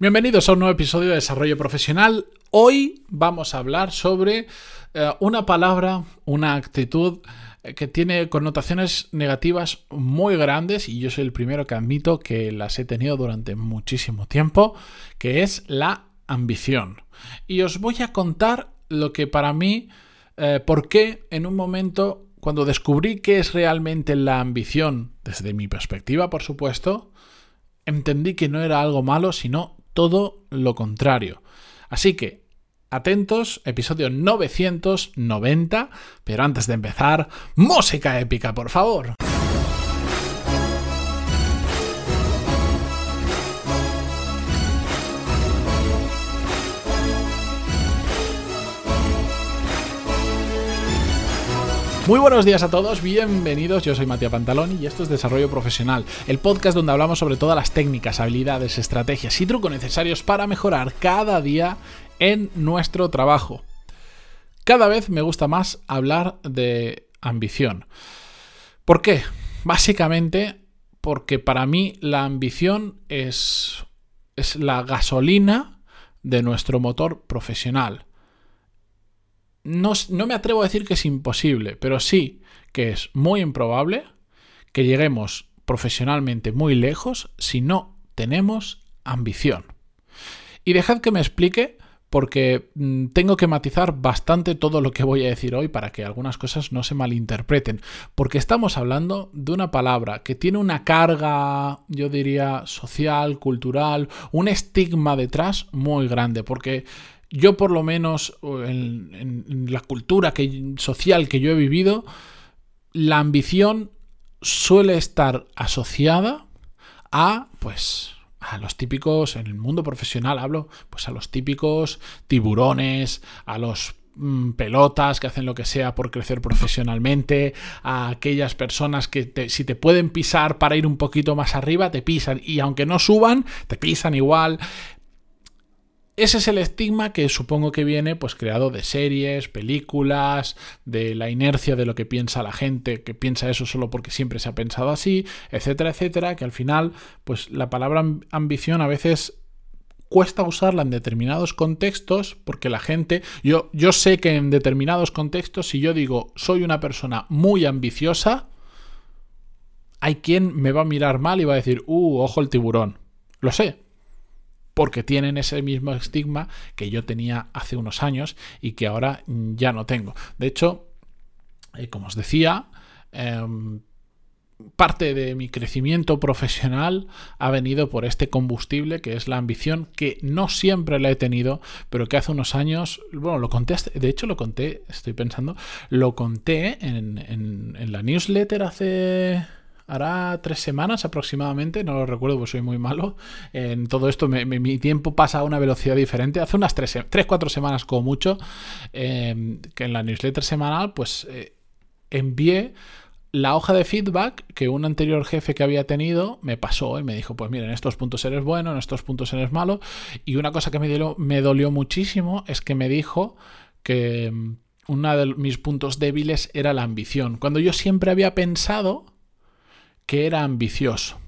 Bienvenidos a un nuevo episodio de Desarrollo Profesional. Hoy vamos a hablar sobre eh, una palabra, una actitud eh, que tiene connotaciones negativas muy grandes y yo soy el primero que admito que las he tenido durante muchísimo tiempo, que es la ambición. Y os voy a contar lo que para mí, eh, por qué en un momento, cuando descubrí qué es realmente la ambición, desde mi perspectiva, por supuesto, entendí que no era algo malo, sino todo lo contrario. Así que, atentos, episodio 990, pero antes de empezar, música épica, por favor. Muy buenos días a todos, bienvenidos. Yo soy Matías Pantaloni y esto es Desarrollo Profesional, el podcast donde hablamos sobre todas las técnicas, habilidades, estrategias y trucos necesarios para mejorar cada día en nuestro trabajo. Cada vez me gusta más hablar de ambición. ¿Por qué? Básicamente porque para mí la ambición es, es la gasolina de nuestro motor profesional no, me atrevo a decir que es imposible, pero sí que es muy improbable que lleguemos profesionalmente muy lejos si no tenemos ambición. Y dejad que me explique porque mm, tengo que matizar bastante todo lo que voy a decir hoy para que algunas cosas no se malinterpreten, porque estamos hablando de una palabra que tiene una carga, yo diría, social, cultural, un estigma detrás muy grande, porque yo por lo menos en, la cultura social que yo he vivido, la ambición suele estar asociada a, pues, a los típicos, en el mundo profesional hablo, pues a los típicos tiburones, a los mm, pelotas que hacen lo que sea por crecer profesionalmente, a aquellas personas que si te pueden pisar para ir un poquito más arriba, te pisan y aunque no suban, te pisan igual. Ese es el estigma que supongo que viene pues creado de series, películas, de la inercia de lo que piensa la gente, que piensa eso solo porque siempre se ha pensado así, etcétera, etcétera, que al final pues la palabra ambición a veces cuesta usarla en determinados contextos porque la gente, yo, yo sé que en determinados contextos si yo digo soy una persona muy ambiciosa, hay quien me va a mirar mal y va a decir, uh, ojo el tiburón. Lo sé, porque tienen ese mismo estigma que yo tenía hace unos años y que ahora ya no tengo. De hecho, eh, como os decía, em, parte de mi crecimiento profesional ha venido por este combustible que es la ambición que no siempre la he tenido, pero que hace unos años, bueno, lo conté, de hecho lo conté, estoy pensando, lo conté en la newsletter hace hará tres semanas aproximadamente, no lo recuerdo porque soy muy malo. En todo esto mi tiempo pasa a una velocidad diferente. Hace unas tres, tres cuatro semanas como mucho, em, que en la newsletter semanal pues eh, envié la hoja de feedback que un anterior jefe que había tenido me pasó y me dijo, pues mira, en estos puntos eres bueno, en estos puntos eres malo. Y una cosa que me, me dolió muchísimo es que me dijo que em, uno de mis puntos débiles era la ambición. Cuando yo siempre había pensado que era ambicioso.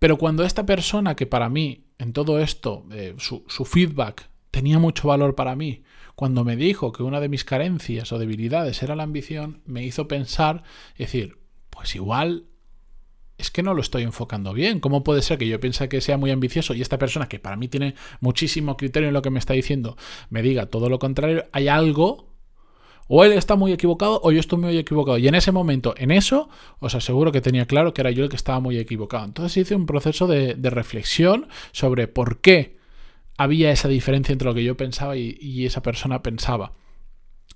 Pero cuando esta persona que para mí, en todo esto, eh, su, su feedback tenía mucho valor para mí, cuando me dijo que una de mis carencias o debilidades era la ambición, me hizo pensar, decir, pues igual es que no lo estoy enfocando bien. ¿Cómo puede ser que yo piense que sea muy ambicioso y esta persona, que para mí tiene muchísimo criterio en lo que me está diciendo, me diga todo lo contrario? Hay algo o él está muy equivocado o yo estoy muy equivocado. Y en ese momento, en eso, os aseguro que tenía claro que era yo el que estaba muy equivocado. Entonces hice un proceso de, reflexión sobre por qué había esa diferencia entre lo que yo pensaba y esa persona pensaba.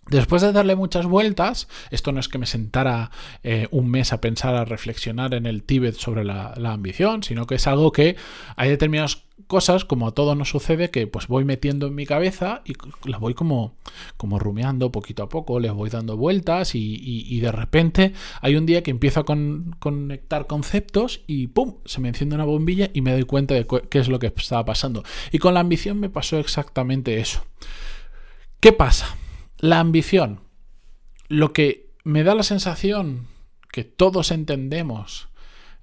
Después de darle muchas vueltas, esto no es que me sentara eh, un mes a pensar, a reflexionar en el Tíbet sobre la, ambición, sino que es algo que hay determinadas cosas, como a todos nos sucede, que pues voy metiendo en mi cabeza y las voy como, como rumeando poquito a poco, les voy dando vueltas y, de repente hay un día que empiezo a conectar conceptos y ¡pum! se me enciende una bombilla y me doy cuenta de qué es lo que estaba pasando. Y con la ambición me pasó exactamente eso. ¿Qué pasa? La ambición. Lo que me da la sensación que todos entendemos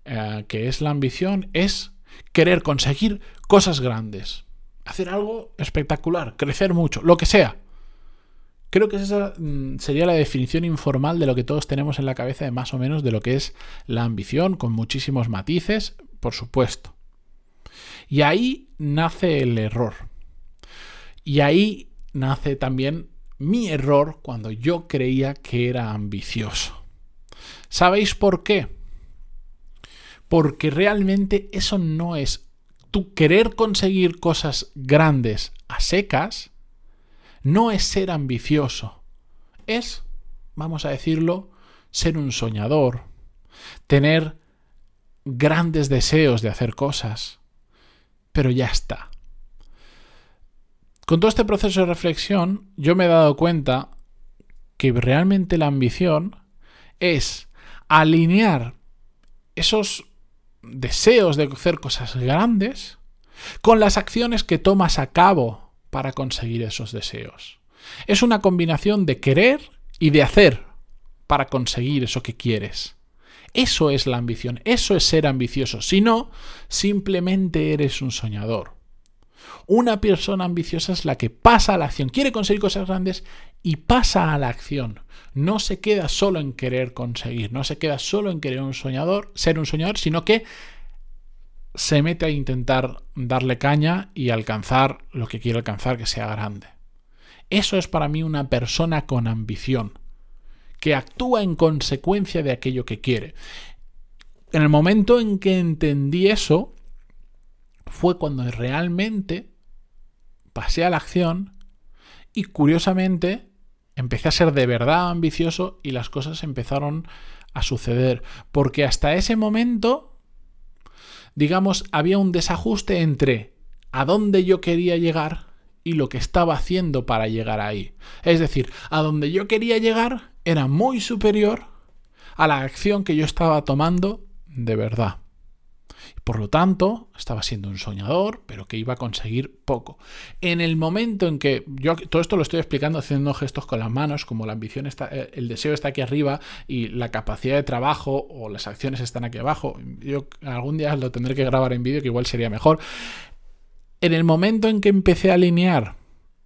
eh, que es la ambición es querer conseguir cosas grandes, hacer algo espectacular, crecer mucho, lo que sea. Creo que esa mm, sería la definición informal de lo que todos tenemos en la cabeza de más o menos de lo que es la ambición, con muchísimos matices, por supuesto. Y ahí nace el error. Y ahí nace también mi error cuando yo creía que era ambicioso. ¿Sabéis por qué? Porque realmente eso no es tu querer conseguir cosas grandes a secas, no es ser ambicioso. Es, vamos a decirlo, ser un soñador, tener grandes deseos de hacer cosas, pero ya está. Con todo este proceso de reflexión, yo me he dado cuenta que realmente la ambición es alinear esos deseos de hacer cosas grandes con las acciones que tomas a cabo para conseguir esos deseos. Es una combinación de querer y de hacer para conseguir eso que quieres. Eso es la ambición, eso es ser ambicioso. Si no, simplemente eres un soñador. Una persona ambiciosa es la que pasa a la acción, quiere conseguir cosas grandes y pasa a la acción. No se queda solo en querer conseguir, no se queda solo en querer un soñador, ser un soñador, sino que se mete a intentar darle caña y alcanzar lo que quiere alcanzar, que sea grande. Eso es para mí una persona con ambición, que actúa en consecuencia de aquello que quiere. En el momento en que entendí eso, fue cuando realmente pasé a la acción y curiosamente empecé a ser de verdad ambicioso y las cosas empezaron a suceder. Porque hasta ese momento, digamos, había un desajuste entre a dónde yo quería llegar y lo que estaba haciendo para llegar ahí. Es decir, a donde yo quería llegar era muy superior a la acción que yo estaba tomando de verdad. Por lo tanto, estaba siendo un soñador, pero que iba a conseguir poco. En el momento en que yo todo esto lo estoy explicando haciendo gestos con las manos, como la ambición está, eh, el deseo está aquí arriba y la capacidad de trabajo o las acciones están aquí abajo. Yo algún día lo tendré que grabar en vídeo, que igual sería mejor. En el momento en que empecé a alinear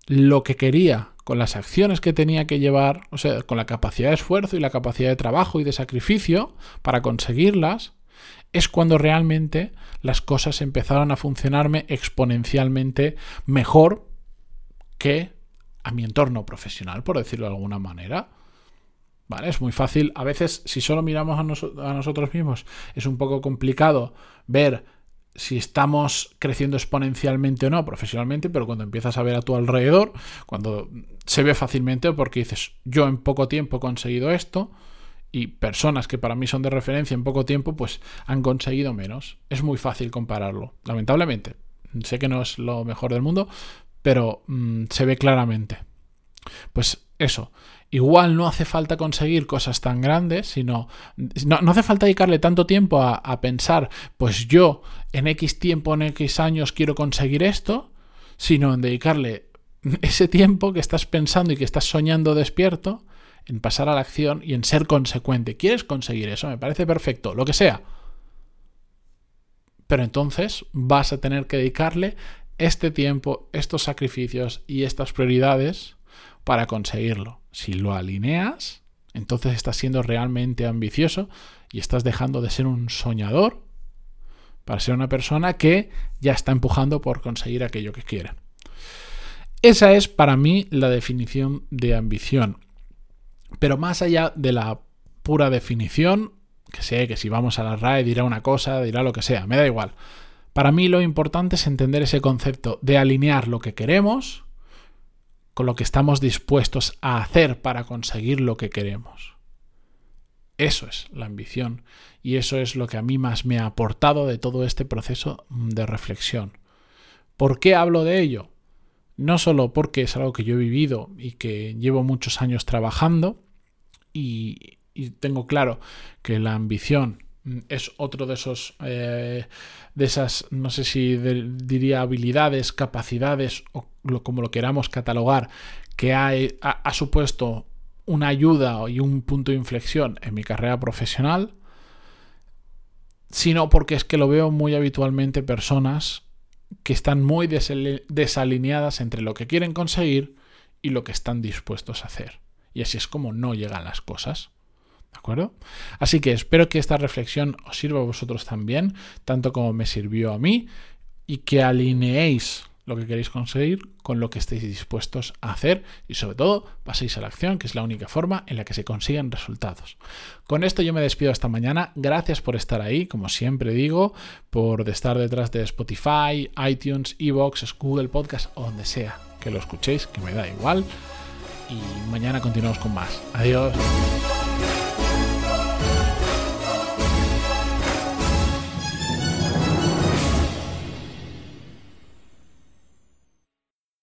lo que quería con las acciones que tenía que llevar, o sea, con la capacidad de esfuerzo y la capacidad de trabajo y de sacrificio para conseguirlas, es cuando realmente las cosas empezaron a funcionarme exponencialmente mejor que a mi entorno profesional, por decirlo de alguna manera. ¿Vale? Es muy fácil. A veces, si solo miramos a, a nosotros mismos, es un poco complicado ver si estamos creciendo exponencialmente o no profesionalmente, pero cuando empiezas a ver a tu alrededor, cuando se ve fácilmente porque dices, yo en poco tiempo he conseguido esto, y personas que para mí son de referencia en poco tiempo, pues han conseguido menos. Es muy fácil compararlo, lamentablemente. Sé que no es lo mejor del mundo, pero mm, se ve claramente. Pues eso, igual no hace falta conseguir cosas tan grandes, sino no, no hace falta dedicarle tanto tiempo a, a, pensar, pues yo en X tiempo, en X años quiero conseguir esto, sino en dedicarle ese tiempo que estás pensando y que estás soñando despierto en pasar a la acción y en ser consecuente. ¿Quieres conseguir eso? Me parece perfecto, lo que sea. Pero entonces vas a tener que dedicarle este tiempo, estos sacrificios y estas prioridades para conseguirlo. Si lo alineas, entonces estás siendo realmente ambicioso y estás dejando de ser un soñador para ser una persona que ya está empujando por conseguir aquello que quiere. Esa es para mí la definición de ambición. Pero más allá de la pura definición, que sé que si vamos a la RAE dirá una cosa, dirá lo que sea, me da igual. Para mí lo importante es entender ese concepto de alinear lo que queremos con lo que estamos dispuestos a hacer para conseguir lo que queremos. Eso es la ambición y eso es lo que a mí más me ha aportado de todo este proceso de reflexión. ¿Por qué hablo de ello? No solo porque es algo que yo he vivido y que llevo muchos años trabajando y, tengo claro que la ambición es otro de esos eh, de esas no sé si diría habilidades capacidades o como lo queramos catalogar que ha, ha, supuesto una ayuda y un punto de inflexión en mi carrera profesional sino porque es que lo veo muy habitualmente personas que están muy desalineadas entre lo que quieren conseguir y lo que están dispuestos a hacer. Y así es como no llegan las cosas. ¿De acuerdo? Así que espero que esta reflexión os sirva a vosotros también, tanto como me sirvió a mí, y que alineéis lo que queréis conseguir con lo que estéis dispuestos a hacer y sobre todo paséis a la acción, que es la única forma en la que se consiguen resultados. Con esto yo me despido esta mañana. Gracias por estar ahí, como siempre digo, por estar detrás de Spotify, iTunes, Evox, Google Podcast o donde sea que lo escuchéis, que me da igual. Y mañana continuamos con más. Adiós.